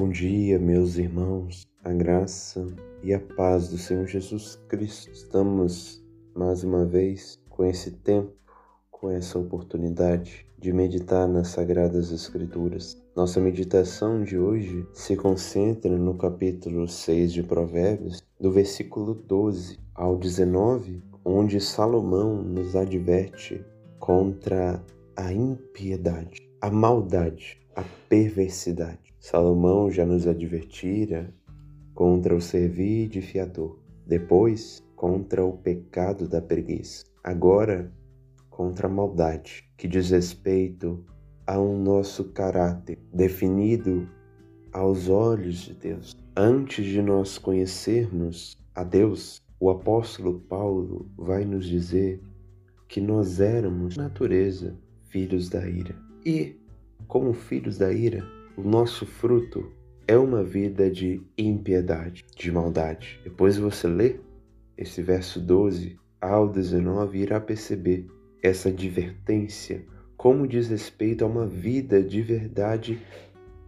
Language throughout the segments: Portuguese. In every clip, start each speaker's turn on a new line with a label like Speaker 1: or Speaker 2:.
Speaker 1: Bom dia, meus irmãos, a graça e a paz do Senhor Jesus Cristo. Estamos mais uma vez com esse tempo, com essa oportunidade de meditar nas Sagradas Escrituras. Nossa meditação de hoje se concentra no capítulo 6 de Provérbios, do versículo 12 ao 19, onde Salomão nos adverte contra a impiedade, a maldade, a perversidade. Salomão já nos advertira contra o servir de fiador, depois contra o pecado da preguiça, agora contra a maldade, que diz respeito a um nosso caráter definido aos olhos de Deus. Antes de nós conhecermos a Deus, o apóstolo Paulo vai nos dizer que nós éramos, natureza, filhos da ira. E, como filhos da ira, o nosso fruto é uma vida de impiedade, de maldade. Depois você lê esse verso 12 ao 19 irá perceber essa advertência como diz respeito a uma vida de verdade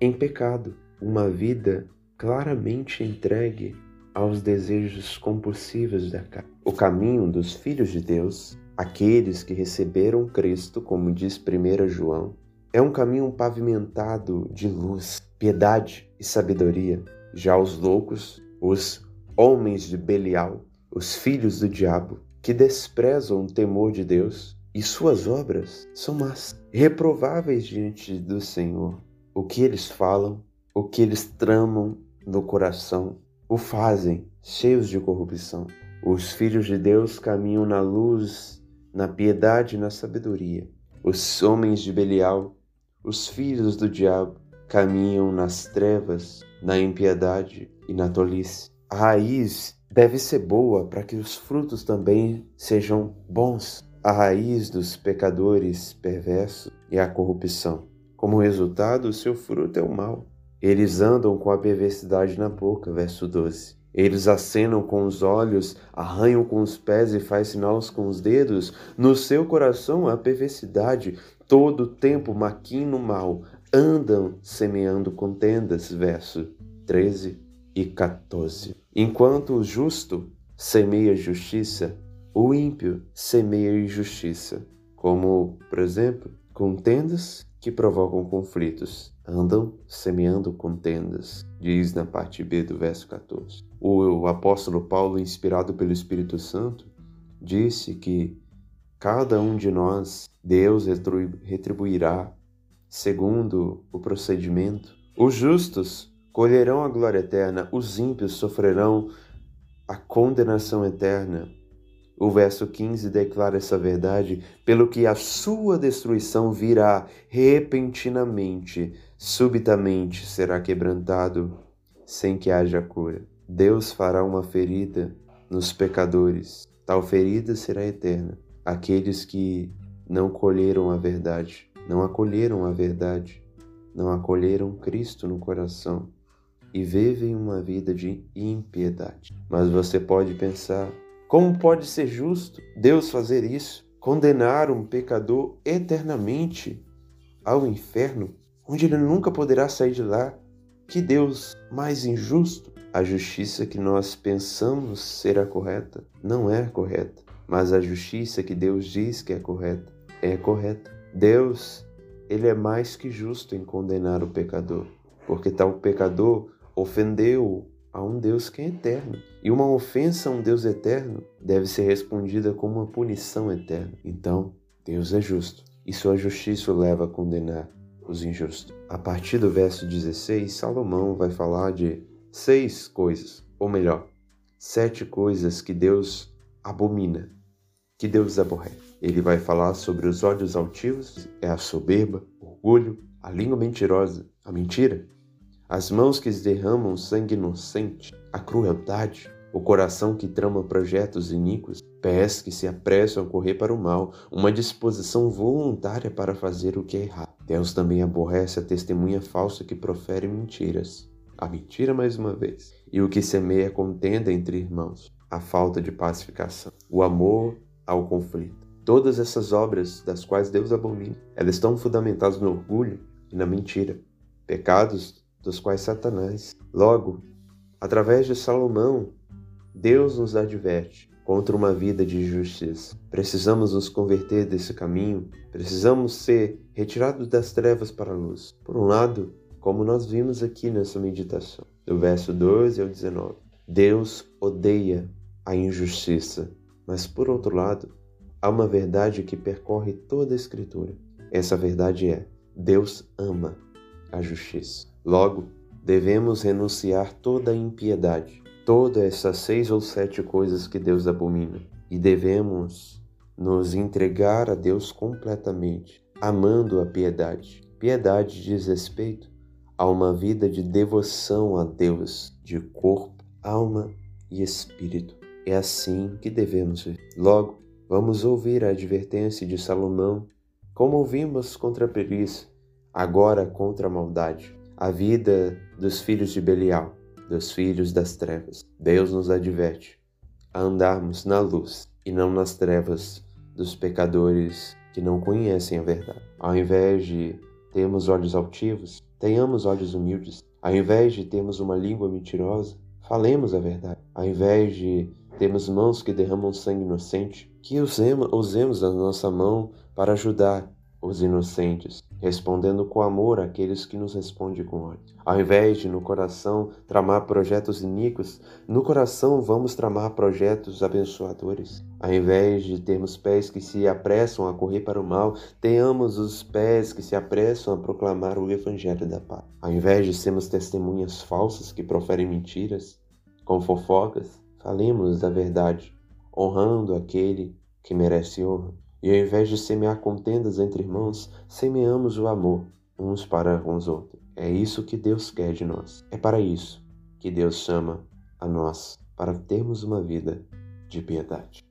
Speaker 1: em pecado, uma vida claramente entregue aos desejos compulsivos da carne. O caminho dos filhos de Deus, aqueles que receberam Cristo, como diz 1 João, é um caminho pavimentado de luz, piedade e sabedoria. Já os loucos, os homens de Belial, os filhos do diabo, que desprezam o temor de Deus, e suas obras são más, reprováveis diante do Senhor. O que eles falam, o que eles tramam no coração, o fazem cheios de corrupção. Os filhos de Deus caminham na luz, na piedade e na sabedoria. Os homens de Belial, os filhos do diabo, caminham nas trevas, na impiedade e na tolice. A raiz deve ser boa para que os frutos também sejam bons a raiz dos pecadores perversos é a corrupção. Como resultado, o seu fruto é o mal. Eles andam com a perversidade na boca, verso 12. Eles acenam com os olhos, arranham com os pés e faz sinais com os dedos. No seu coração a perversidade, todo tempo maquinam mal, andam semeando contendas, verso 13 e 14. Enquanto o justo semeia justiça, o ímpio semeia injustiça, como, por exemplo, contendas que provocam conflitos. Andam semeando contendas, diz na parte B do verso 14. O apóstolo Paulo, inspirado pelo Espírito Santo, disse que cada um de nós Deus retribuirá segundo o procedimento. Os justos colherão a glória eterna, os ímpios sofrerão a condenação eterna. O verso 15 declara essa verdade, pelo que a sua destruição virá repentinamente, subitamente será quebrantado, sem que haja cura. Deus fará uma ferida nos pecadores, tal ferida será eterna. Aqueles que não colheram a verdade, não acolheram a verdade, não acolheram Cristo no coração e vivem uma vida de impiedade. Mas você pode pensar, como pode ser justo Deus fazer isso? Condenar um pecador eternamente ao inferno, onde ele nunca poderá sair de lá? Que Deus mais injusto? A justiça que nós pensamos ser a correta não é correta, mas a justiça que Deus diz que é correta é correta. Deus, ele é mais que justo em condenar o pecador, porque tal pecador ofendeu a um Deus que é eterno. E uma ofensa a um Deus eterno deve ser respondida com uma punição eterna. Então, Deus é justo e sua justiça o leva a condenar os injustos. A partir do verso 16, Salomão vai falar de seis coisas, ou melhor, sete coisas que Deus abomina, que Deus aborrece. Ele vai falar sobre os ódios altivos, é a soberba, orgulho, a língua mentirosa, a mentira, as mãos que derramam sangue inocente, a crueldade, o coração que trama projetos iníquos, pés que se apressam a correr para o mal, uma disposição voluntária para fazer o que é errado. Deus também aborrece a testemunha falsa que profere mentiras. A mentira, mais uma vez. E o que semeia contenda entre irmãos, a falta de pacificação, o amor ao conflito. Todas essas obras das quais Deus abomina, elas estão fundamentadas no orgulho e na mentira. Pecados dos quais Satanás. Logo, através de Salomão, Deus nos adverte contra uma vida de justiça. Precisamos nos converter desse caminho, precisamos ser retirados das trevas para a luz. Por um lado, como nós vimos aqui nessa meditação, do verso 12 ao 19, Deus odeia a injustiça, mas por outro lado, há uma verdade que percorre toda a Escritura. Essa verdade é: Deus ama a justiça. Logo, devemos renunciar toda a impiedade, todas essas seis ou sete coisas que Deus abomina, e devemos nos entregar a Deus completamente, amando a piedade. Piedade diz respeito a uma vida de devoção a Deus, de corpo, alma e espírito. É assim que devemos viver. Logo, vamos ouvir a advertência de Salomão, como ouvimos contra a preguiça, agora contra a maldade, a vida dos filhos de Belial, dos filhos das trevas. Deus nos adverte a andarmos na luz e não nas trevas dos pecadores que não conhecem a verdade. Ao invés de termos olhos altivos, tenhamos olhos humildes. Ao invés de termos uma língua mentirosa, falemos a verdade. Ao invés de termos mãos que derramam sangue inocente, que usemos a nossa mão para ajudar os inocentes, respondendo com amor àqueles que nos respondem com ódio. Ao invés de no coração tramar projetos iníquos, no coração vamos tramar projetos abençoadores. Ao invés de termos pés que se apressam a correr para o mal, tenhamos os pés que se apressam a proclamar o evangelho da paz. Ao invés de sermos testemunhas falsas que proferem mentiras, com fofocas, falemos da verdade, honrando aquele que merece honra. E ao invés de semear contendas entre irmãos, semeamos o amor uns para com os outros. É isso que Deus quer de nós. É para isso que Deus chama a nós, para termos uma vida de piedade.